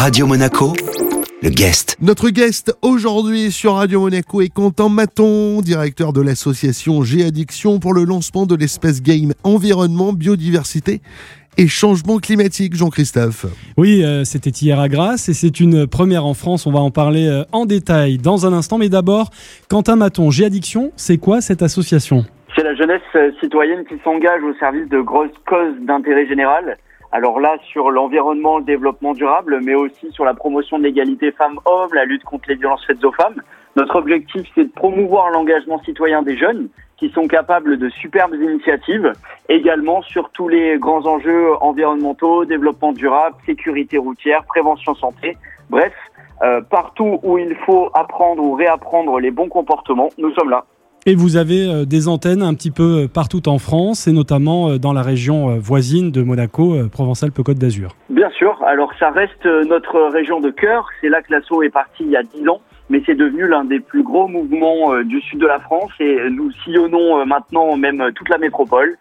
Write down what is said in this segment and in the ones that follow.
Radio Monaco, le guest. Notre guest aujourd'hui sur Radio Monaco est Quentin Maton, directeur de l'association G-Addiction pour le lancement de l'espace game Environnement, Biodiversité et Changement Climatique, Jean-Christophe. Oui, euh, c'était hier à Grasse et c'est une première en France. On va en parler euh, en détail dans un instant. Mais d'abord, Quentin Maton, G-Addiction, c'est quoi cette association? C'est la jeunesse euh, citoyenne qui s'engage au service de grosses causes d'intérêt général. Alors là, sur l'environnement, le développement durable, mais aussi sur la promotion de l'égalité femmes-hommes, la lutte contre les violences faites aux femmes. Notre objectif, c'est de promouvoir l'engagement citoyen des jeunes qui sont capables de superbes initiatives, également sur tous les grands enjeux environnementaux, développement durable, sécurité routière, prévention santé. Bref, euh, partout où il faut apprendre ou réapprendre les bons comportements, nous sommes là. Et vous avez euh, des antennes un petit peu euh, partout en France et notamment euh, dans la région voisine de Monaco, Provence-Alpes-Côte d'Azur. Bien sûr, alors ça reste notre région de cœur, c'est là que l'assaut est parti il y a 10 ans, mais c'est devenu l'un des plus gros mouvements du sud de la France et nous sillonnons maintenant même toute la métropole.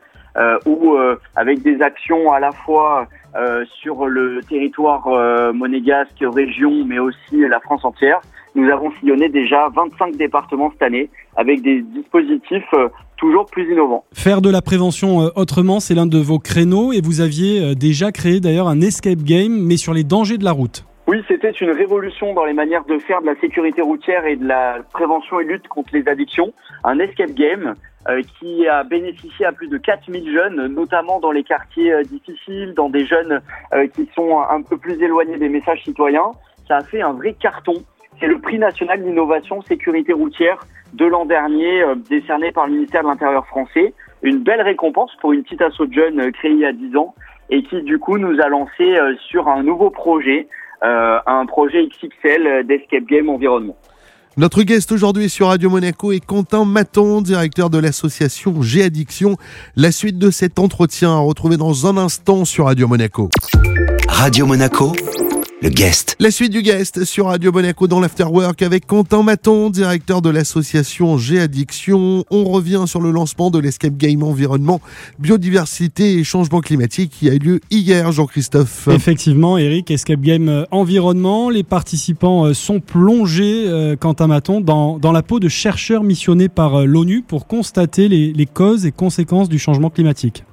Où avec des actions à la fois euh, sur le territoire monégasque, région, mais aussi la France entière, nous avons sillonné déjà 25 départements cette année avec des dispositifs euh, toujours plus innovants. Faire de la prévention euh, autrement, c'est l'un de vos créneaux et vous aviez euh, déjà créé d'ailleurs un escape game, mais sur les dangers de la route. Oui, c'était une révolution dans les manières de faire de la sécurité routière et de la prévention et lutte contre les addictions. Un escape game qui a bénéficié à plus de 4000 jeunes, notamment dans les quartiers difficiles, dans des jeunes qui sont un peu plus éloignés des messages citoyens. Ça a fait un vrai carton. C'est le prix national d'innovation sécurité routière de l'an dernier, euh, décerné par le ministère de l'Intérieur français. Une belle récompense pour une petite asso de jeunes euh, créée il y a 10 ans et qui du coup nous a lancé euh, sur un nouveau projet, un projet XXL d'Escape Game Environnement. Notre guest aujourd'hui sur Radio Monaco est Quentin Maton, directeur de l'association G-Addiction. La suite de cet entretien à retrouver dans un instant sur Radio Monaco. Radio Monaco le guest. La suite du guest sur Radio Monaco dans l'Afterwork avec Quentin Maton, directeur de l'association G-Addiction. On revient sur le lancement de l'Escape Game Environnement, Biodiversité et Changement Climatique qui a eu lieu hier, Jean-Christophe. Effectivement, Eric, Escape Game euh, Environnement. Les participants euh, sont plongés, euh, Quentin Maton, dans, dans la peau de chercheurs missionnés par l'ONU pour constater les, les causes et conséquences du changement climatique.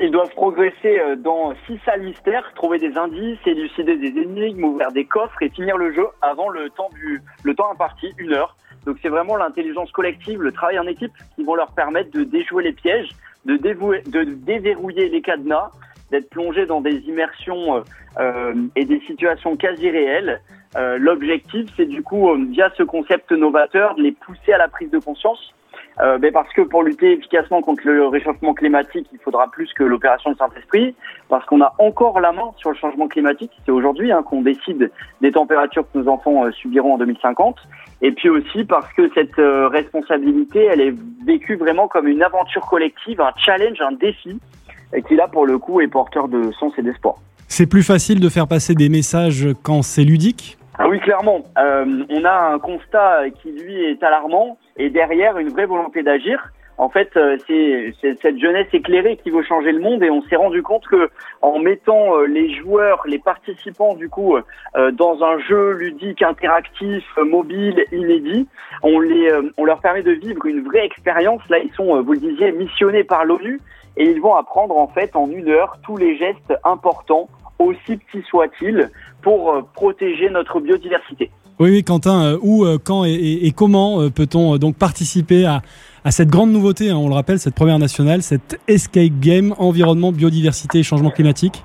Ils doivent progresser euh, dans six salles mystères, trouver des indices, élucider des énigmes, ouvrir des coffres et finir le jeu avant le temps du le temps imparti, une heure. Donc c'est vraiment l'intelligence collective, le travail en équipe qui vont leur permettre de déjouer les pièges, de, déverrouiller les cadenas, d'être plongés dans des immersions euh, euh et des situations quasi réelles. Euh, L'objectif, c'est du coup, via ce concept novateur, de les pousser à la prise de conscience euh, mais parce que pour lutter efficacement contre le réchauffement climatique, il faudra plus que l'opération de Saint-Esprit, parce qu'on a encore la main sur le changement climatique. C'est aujourd'hui hein, qu'on décide des températures que nos enfants euh, subiront en 2050. Et puis aussi parce que cette euh, responsabilité, elle est vécue vraiment comme une aventure collective, un challenge, un défi, et qui là, pour le coup, est porteur de sens et d'espoir. C'est plus facile de faire passer des messages quand c'est ludique ah oui, clairement. Euh, on a un constat qui, lui, est alarmant et derrière, une vraie volonté d'agir. En fait, euh, c'est cette jeunesse éclairée qui veut changer le monde et on s'est rendu compte que en mettant euh, les joueurs, les participants du coup dans un jeu ludique, interactif, mobile, inédit, on les, on leur permet de vivre une vraie expérience. Là, ils sont, vous le disiez, missionnés par l'ONU et ils vont apprendre en fait en une heure tous les gestes importants aussi petits soient-ils, pour euh, protéger notre biodiversité. Oui, oui, Quentin, euh, où, euh, quand et, comment peut-on donc participer à, cette grande nouveauté, hein, on le rappelle, cette première nationale, cette Escape Game Environnement, Biodiversité et Changement Climatique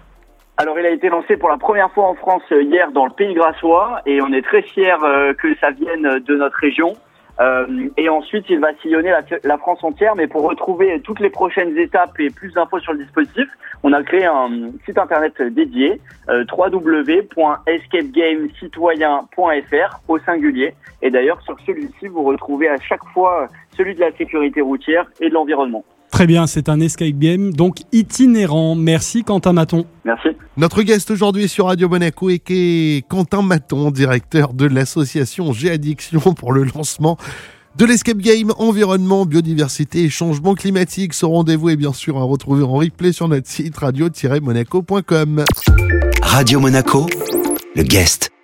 alors, il a été lancé pour la première fois en France hier dans le Pays Grassois et on est très fiers que ça vienne de notre région. Euh, et ensuite, il va sillonner la, France entière. Mais pour retrouver toutes les prochaines étapes et plus d'infos sur le dispositif, on a créé un site internet dédié, euh, www.escapegamecitoyen.fr au singulier. Et d'ailleurs, sur celui-ci, vous retrouvez à chaque fois celui de la sécurité routière et de l'environnement. Très bien, c'est un escape game, donc itinérant. Merci Quentin Maton. Merci. Notre guest aujourd'hui sur Radio Monaco est Quentin Maton, directeur de l'association G-Addiction pour le lancement de l'escape game Environnement, Biodiversité et Changement Climatique. Ce rendez-vous est bien sûr à retrouver en replay sur notre site radio-monaco.com. Radio Monaco le guest.